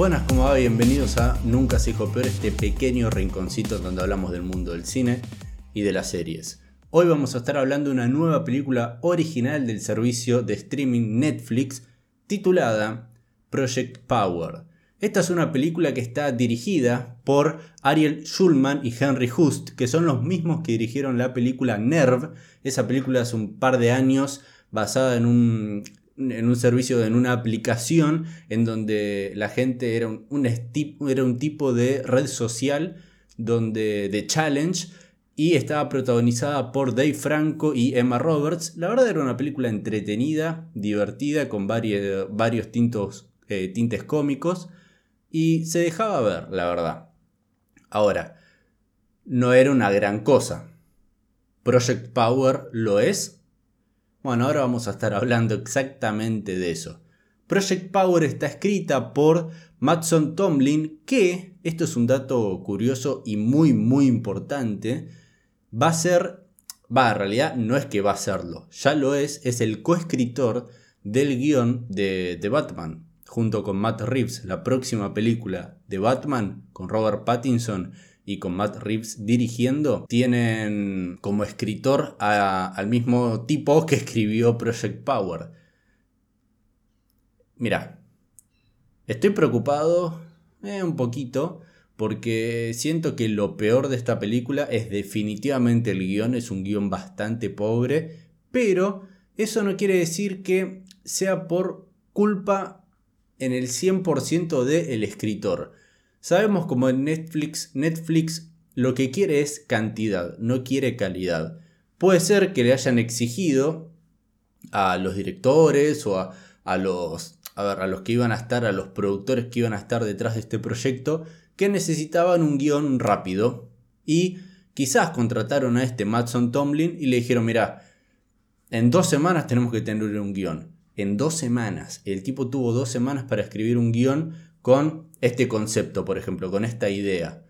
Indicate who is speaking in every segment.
Speaker 1: Buenas, ¿cómo va? Bienvenidos a Nunca se dijo peor, este pequeño rinconcito donde hablamos del mundo del cine y de las series. Hoy vamos a estar hablando de una nueva película original del servicio de streaming Netflix titulada Project Power. Esta es una película que está dirigida por Ariel Schulman y Henry Hust, que son los mismos que dirigieron la película Nerve. Esa película hace un par de años basada en un, en un servicio, en una aplicación en donde la gente era un, era un tipo de red social donde, de challenge y estaba protagonizada por Dave Franco y Emma Roberts. La verdad era una película entretenida, divertida, con varios, varios tintos, eh, tintes cómicos y se dejaba ver, la verdad. Ahora, no era una gran cosa. Project Power lo es bueno, ahora vamos a estar hablando exactamente de eso. Project Power está escrita por Matson Tomlin, que, esto es un dato curioso y muy muy importante, va a ser, va, en realidad no es que va a serlo, ya lo es, es el coescritor del guion de, de Batman, junto con Matt Reeves, la próxima película de Batman, con Robert Pattinson y con Matt Reeves dirigiendo, tienen como escritor al mismo tipo que escribió Project Power. Mira, estoy preocupado eh, un poquito porque siento que lo peor de esta película es definitivamente el guion, es un guion bastante pobre, pero eso no quiere decir que sea por culpa en el 100% del escritor. Sabemos como en Netflix, Netflix lo que quiere es cantidad, no quiere calidad. Puede ser que le hayan exigido a los directores o a, los, a, los que iban a estar, a los productores que iban a estar detrás de este proyecto, que necesitaban un guion rápido. Y quizás contrataron a este Matson Tomlin y le dijeron, mira, en dos semanas tenemos que tener un guion. En dos semanas. El tipo tuvo dos semanas para escribir un guion con este concepto, por ejemplo, con esta idea.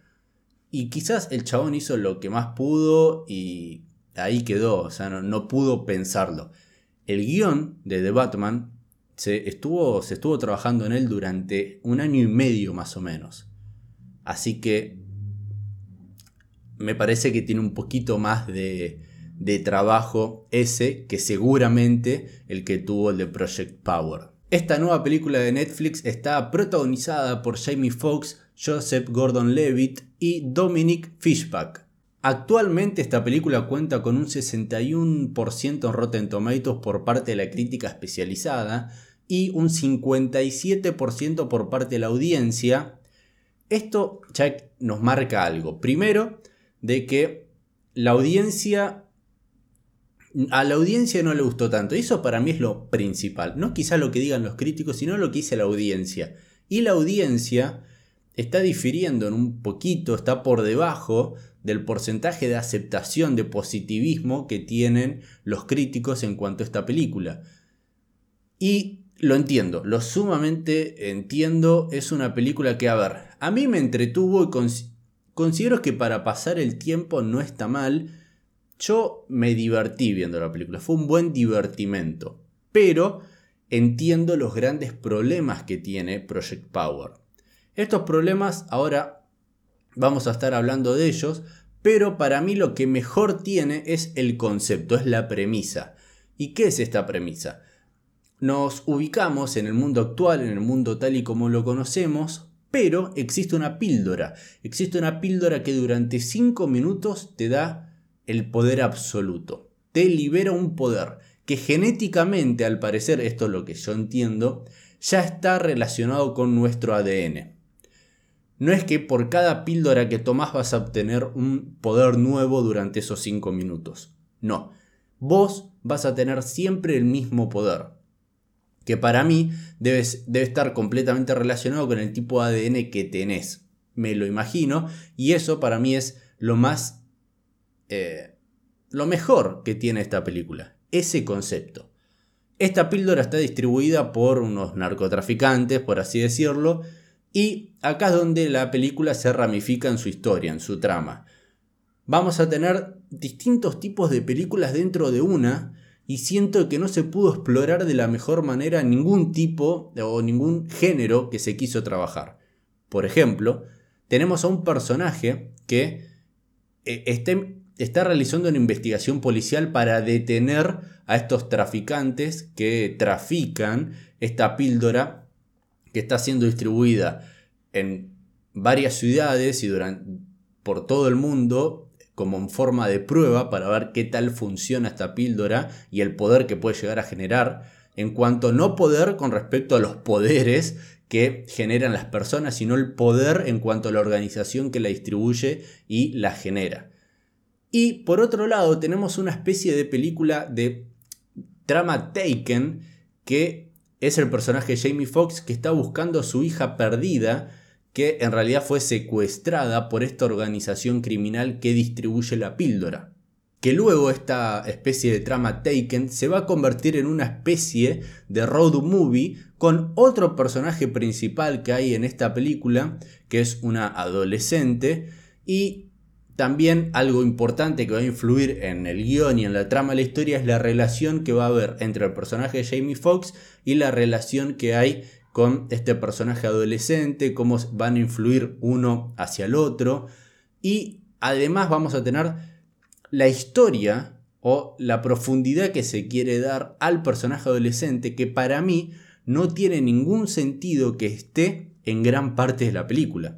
Speaker 1: Y quizás el chabón hizo lo que más pudo y ahí quedó, o sea, no, pudo pensarlo. El guion de The Batman se estuvo, se estuvo trabajando en él durante un año y medio más o menos. Así que me parece que tiene un poquito más de, de trabajo ese que seguramente el que tuvo el de Project Power. Esta nueva película de Netflix está protagonizada por Jamie Foxx, Joseph Gordon-Levitt y Dominic Fishback. Actualmente esta película cuenta con un 61% en Rotten Tomatoes por parte de la crítica especializada y un 57% por parte de la audiencia. Esto ya nos marca algo. Primero, de que la audiencia a la audiencia no le gustó tanto. Eso para mí es lo principal. No quizá lo que digan los críticos, sino lo que dice la audiencia. Y la audiencia está difiriendo en un poquito, está por debajo del porcentaje de aceptación, de positivismo que tienen los críticos en cuanto a esta película. Y lo entiendo, lo sumamente entiendo. Es una película que, a ver, a mí me entretuvo y considero que para pasar el tiempo no está mal yo me divertí viendo la película, fue un buen divertimento, pero entiendo los grandes problemas que tiene Project Power. Estos problemas ahora vamos a estar hablando de ellos, pero para mí lo que mejor tiene es el concepto, es la premisa. ¿Y qué es esta premisa? Nos ubicamos en el mundo actual, en el mundo tal y como lo conocemos, pero existe una píldora. Existe una píldora que durante 5 minutos te da el poder absoluto. Te libera un poder que genéticamente, al parecer, esto es lo que yo entiendo, ya está relacionado con nuestro ADN. No es que por cada píldora que tomas vas a obtener un poder nuevo durante esos 5 minutos. No, vos vas a tener siempre el mismo poder. Que para mí debe, debe estar completamente relacionado con el tipo de ADN que tenés. Me lo imagino. Y eso para mí es lo más eh, lo mejor que tiene esta película, ese concepto. Esta píldora está distribuida por unos narcotraficantes, por así decirlo, y acá es donde la película se ramifica en su historia, en su trama. Vamos a tener distintos tipos de películas dentro de una, y siento que no se pudo explorar de la mejor manera ningún tipo o ningún género que se quiso trabajar. Por ejemplo, tenemos a un personaje que eh, está realizando una investigación policial para detener a estos traficantes que trafican esta píldora que está siendo distribuida en varias ciudades y durante, por todo el mundo como en forma de prueba para ver qué tal funciona esta píldora y el poder que puede llegar a generar en cuanto no poder con respecto a los poderes que generan las personas, sino el poder en cuanto a la organización que la distribuye y la genera. Y por otro lado tenemos una especie de película de trama Taken que es el personaje Jamie Foxx que está buscando a su hija perdida que en realidad fue secuestrada por esta organización criminal que distribuye la píldora. Que luego esta especie de trama Taken se va a convertir en una especie de road movie con otro personaje principal que hay en esta película, que es una adolescente, y también algo importante que va a influir en el guion y en la trama de la historia es la relación que va a haber entre el personaje de Jamie Foxx y la relación que hay con este personaje adolescente, cómo van a influir uno hacia el otro. Y además vamos a tener la historia o la profundidad que se quiere dar al personaje adolescente que para mí no tiene ningún sentido que esté en gran parte de la película.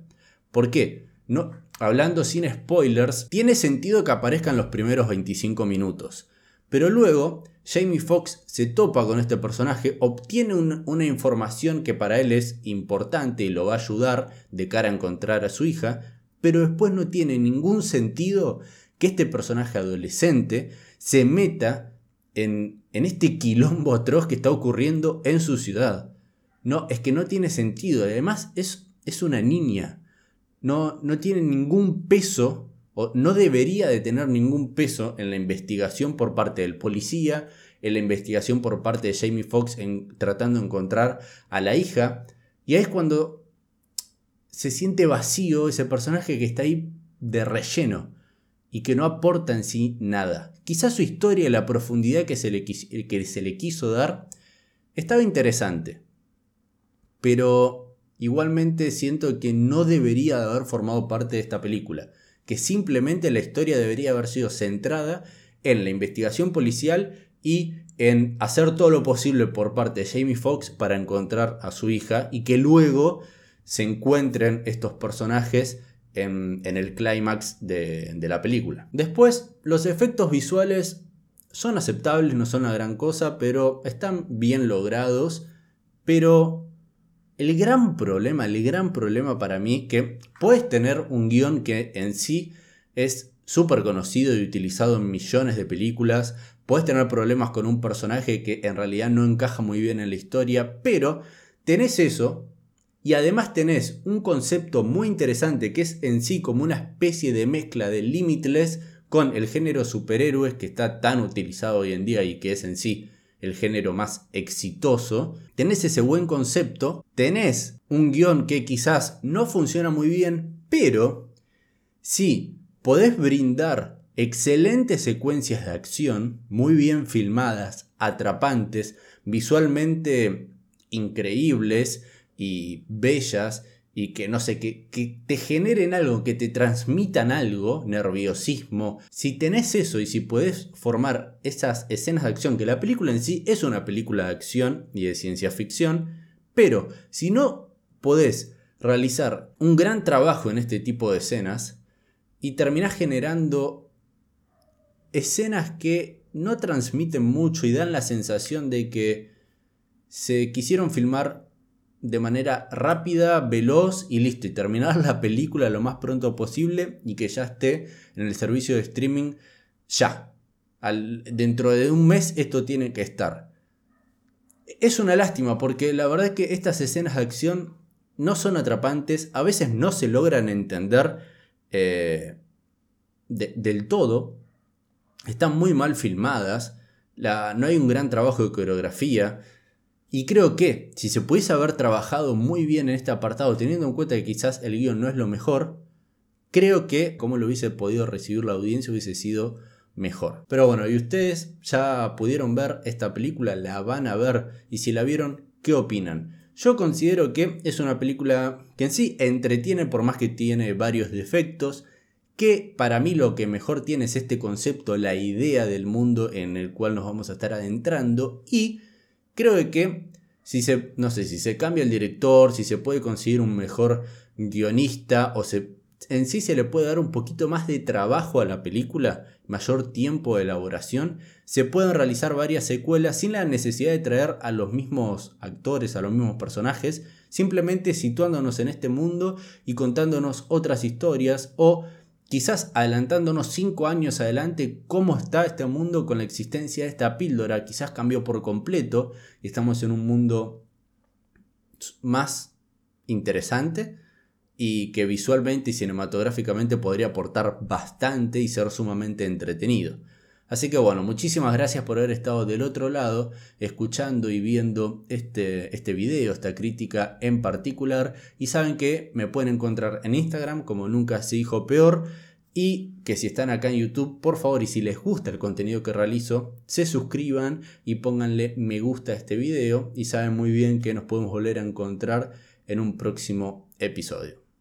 Speaker 1: ¿Por qué? No, hablando sin spoilers, tiene sentido que aparezca en los primeros 25 minutos. Pero luego Jamie Foxx se topa con este personaje, obtiene una información que para él es importante y lo va a ayudar de cara a encontrar a su hija, pero después no tiene ningún sentido que este personaje adolescente se meta en, en este quilombo atroz que está ocurriendo en su ciudad. No, es que no tiene sentido. Además, es, es una niña. No, no tiene ningún peso no debería de tener ningún peso en la investigación por parte del policía, en la investigación por parte de Jamie Foxx en tratando de encontrar a la hija. Y ahí es cuando se siente vacío ese personaje que está ahí de relleno y que no aporta en sí nada. Quizás su historia y la profundidad que se le, que se le quiso dar estaba interesante, pero igualmente siento que no debería de haber formado parte de esta película que simplemente la historia debería haber sido centrada en la investigación policial y en hacer todo lo posible por parte de Jamie Foxx para encontrar a su hija y que luego se encuentren estos personajes en, el clímax de, de la película. Después, los efectos visuales son aceptables, no son una gran cosa, pero están bien logrados, pero el gran problema, el gran problema para mí, que puedes tener un guion que en sí es súper conocido y utilizado en millones de películas, puedes tener problemas con un personaje que en realidad no encaja muy bien en la historia, pero tenés eso y además tenés un concepto muy interesante que es en sí como una especie de mezcla de Limitless con el género superhéroes que está tan utilizado hoy en día y que es en sí el género más exitoso, tenés ese buen concepto, tenés un guion que quizás no funciona muy bien, pero si podés brindar excelentes secuencias de acción, muy bien filmadas, atrapantes, visualmente increíbles y bellas, y que no sé, que, que, te generen algo, que te transmitan algo, nerviosismo, si tenés eso y si podés formar esas escenas de acción, que la película en sí es una película de acción y de ciencia ficción, pero si no podés realizar un gran trabajo en este tipo de escenas y terminás generando escenas que no transmiten mucho y dan la sensación de que se quisieron filmar de manera rápida, veloz y listo. Y terminar la película lo más pronto posible y que ya esté en el servicio de streaming ya. Dentro de un mes esto tiene que estar. Es una lástima porque la verdad es que estas escenas de acción no son atrapantes, a veces no se logran entender eh, del todo, están muy mal filmadas, no hay un gran trabajo de coreografía, y creo que si se pudiese haber trabajado muy bien en este apartado, teniendo en cuenta que quizás el guion no es lo mejor, creo que como lo hubiese podido recibir la audiencia hubiese sido mejor. Pero bueno, y ustedes ya pudieron ver esta película, la van a ver y si la vieron, ¿qué opinan? Yo considero que es una película que en sí entretiene por más que tiene varios defectos, que para mí lo que mejor tiene es este concepto, la idea del mundo en el cual nos vamos a estar adentrando y creo que si se, no sé, si se cambia el director, si se puede conseguir un mejor guionista o se, en sí se le puede dar un poquito más de trabajo a la película, mayor tiempo de elaboración, se pueden realizar varias secuelas sin la necesidad de traer a los mismos actores, a los mismos personajes, simplemente situándonos en este mundo y contándonos otras historias o quizás adelantándonos cinco años adelante cómo está este mundo con la existencia de esta píldora, quizás cambió por completo y estamos en un mundo más interesante y que visualmente y cinematográficamente podría aportar bastante y ser sumamente entretenido. Así que bueno, muchísimas gracias por haber estado del otro lado, escuchando y viendo este, este video, esta crítica en particular. Y saben que me pueden encontrar en Instagram como nunca se dijo peor. Y que si están acá en YouTube, por favor, y si les gusta el contenido que realizo, se suscriban y pónganle me gusta a este video. Y saben muy bien que nos podemos volver a encontrar en un próximo episodio.